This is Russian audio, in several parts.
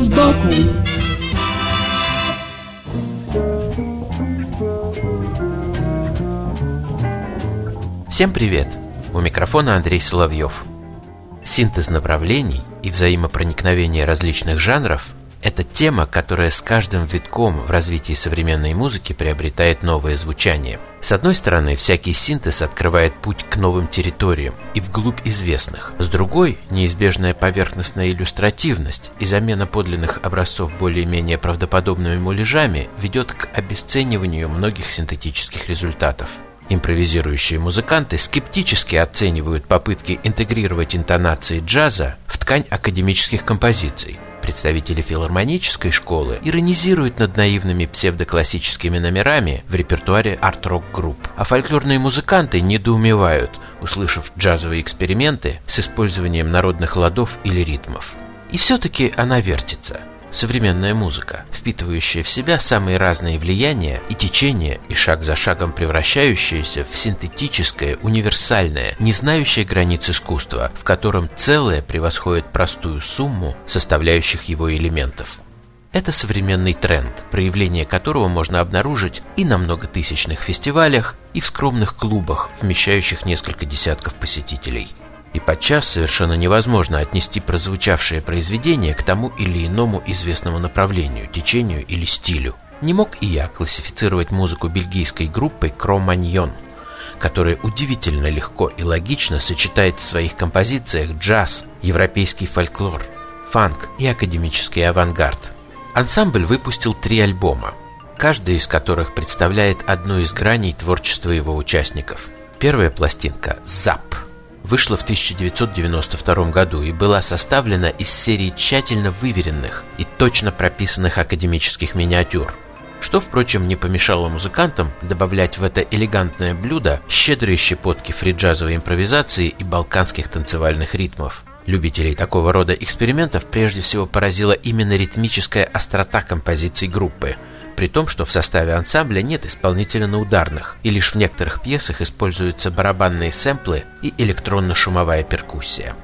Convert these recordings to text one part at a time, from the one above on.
Вид сбоку Всем привет! У микрофона Андрей Соловьев. Синтез направлений и взаимопроникновение различных жанров – это тема, которая с каждым витком в развитии современной музыки приобретает новое звучание. С одной стороны, всякий синтез открывает путь к новым территориям и вглубь известных. С другой, неизбежная поверхностная иллюстративность и замена подлинных образцов более-менее правдоподобными муляжами ведет к обесцениванию многих синтетических результатов. Импровизирующие музыканты скептически оценивают попытки интегрировать интонации джаза в ткань академических композиций. Представители филармонической школы иронизируют над наивными псевдоклассическими номерами в репертуаре арт-рок групп, а фольклорные музыканты недоумевают, услышав джазовые эксперименты с использованием народных ладов или ритмов. И все-таки она вертится – Современная музыка, впитывающая в себя самые разные влияния и течения и шаг за шагом превращающаяся в синтетическое, универсальное, не знающее границ искусства, в котором целое превосходит простую сумму составляющих его элементов. Это современный тренд, проявление которого можно обнаружить и на многотысячных фестивалях, и в скромных клубах, вмещающих несколько десятков посетителей – и подчас совершенно невозможно отнести прозвучавшее произведение к тому или иному известному направлению, течению или стилю. Не мог и я классифицировать музыку бельгийской группы Кроманьон, которая удивительно легко и логично сочетает в своих композициях джаз, европейский фольклор, фанк и академический авангард. Ансамбль выпустил три альбома, каждый из которых представляет одну из граней творчества его участников. Первая пластинка «ЗАП» вышла в 1992 году и была составлена из серии тщательно выверенных и точно прописанных академических миниатюр, что, впрочем, не помешало музыкантам добавлять в это элегантное блюдо щедрые щепотки фриджазовой импровизации и балканских танцевальных ритмов. Любителей такого рода экспериментов прежде всего поразила именно ритмическая острота композиций группы – при том, что в составе ансамбля нет исполнителя на ударных, и лишь в некоторых пьесах используются барабанные сэмплы и электронно-шумовая перкуссия.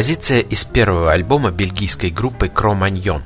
Композиция из первого альбома бельгийской группы Кроманьон.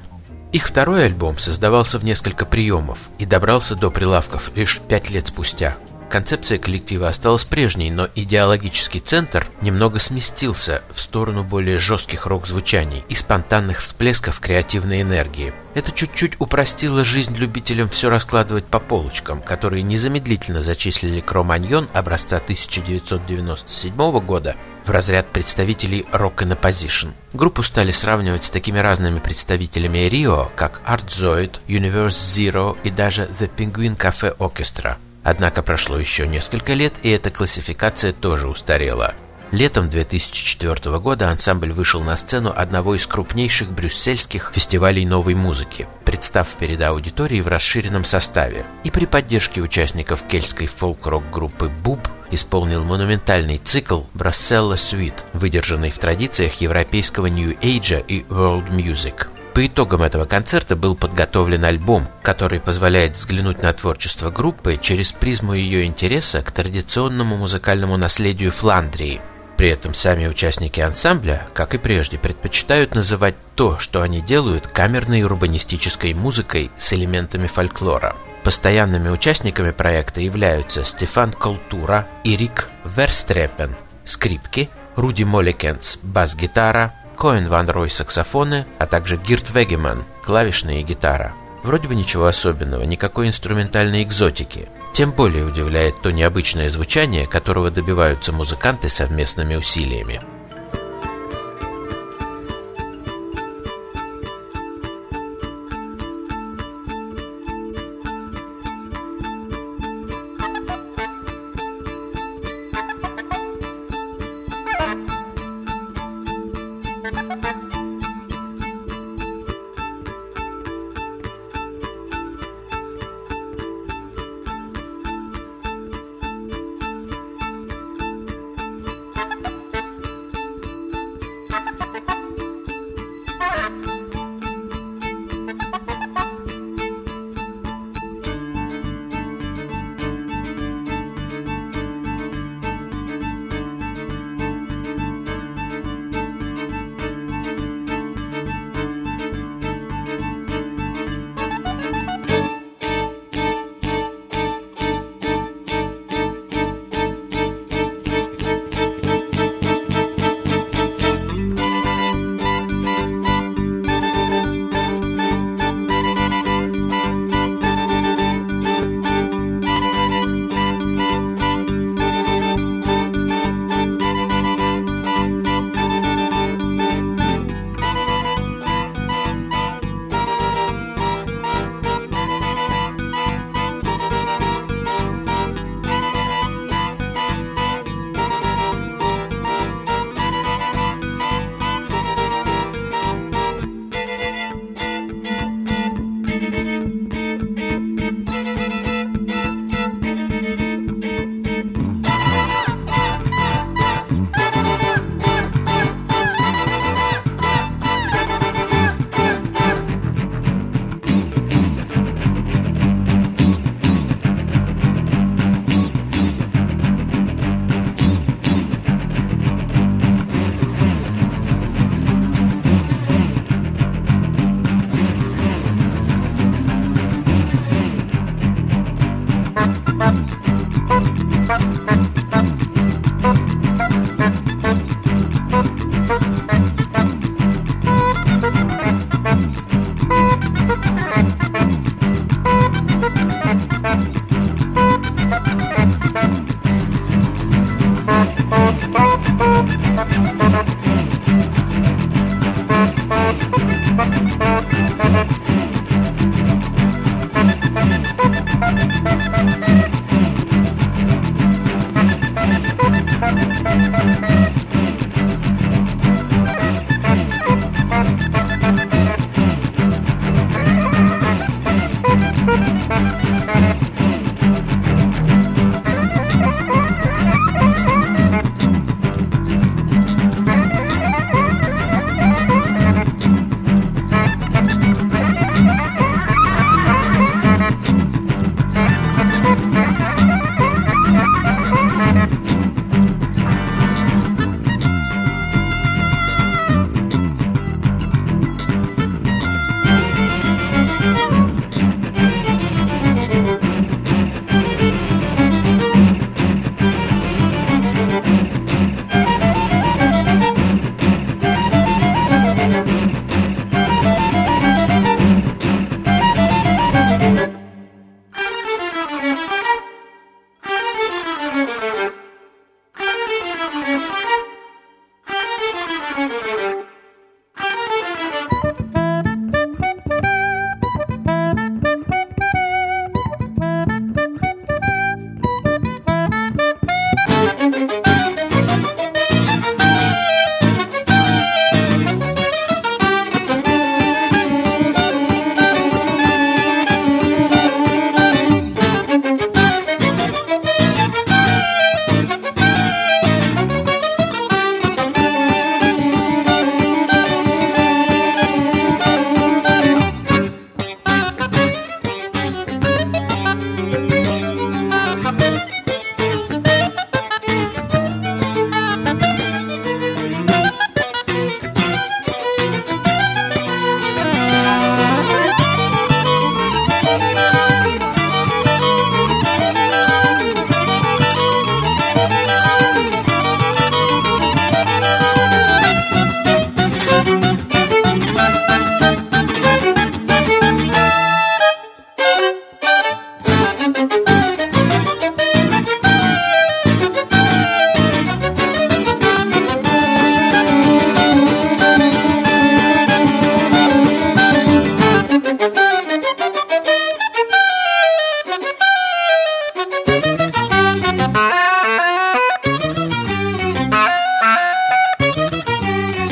Их второй альбом создавался в несколько приемов и добрался до прилавков лишь пять лет спустя – Концепция коллектива осталась прежней, но идеологический центр немного сместился в сторону более жестких рок-звучаний и спонтанных всплесков креативной энергии. Это чуть-чуть упростило жизнь любителям все раскладывать по полочкам, которые незамедлительно зачислили Кроманьон образца 1997 года в разряд представителей Rock in a Position. Группу стали сравнивать с такими разными представителями Рио, как Art Zoid, Universe Zero и даже The Penguin Cafe Orchestra. Однако прошло еще несколько лет, и эта классификация тоже устарела. Летом 2004 года ансамбль вышел на сцену одного из крупнейших брюссельских фестивалей новой музыки, представ перед аудиторией в расширенном составе, и при поддержке участников кельтской фолк-рок группы «Буб» исполнил монументальный цикл «Брасселла Suite», выдержанный в традициях европейского нью-эйджа и world music. По итогам этого концерта был подготовлен альбом, который позволяет взглянуть на творчество группы через призму ее интереса к традиционному музыкальному наследию Фландрии. При этом сами участники ансамбля, как и прежде, предпочитают называть то, что они делают, камерной урбанистической музыкой с элементами фольклора. Постоянными участниками проекта являются Стефан Колтура и Рик Верстрепен – скрипки, Руди Молекенс – бас-гитара, Коэн Ван Рой саксофоны, а также Гирт Вегеман клавишная и гитара. Вроде бы ничего особенного, никакой инструментальной экзотики. Тем более удивляет то необычное звучание, которого добиваются музыканты совместными усилиями.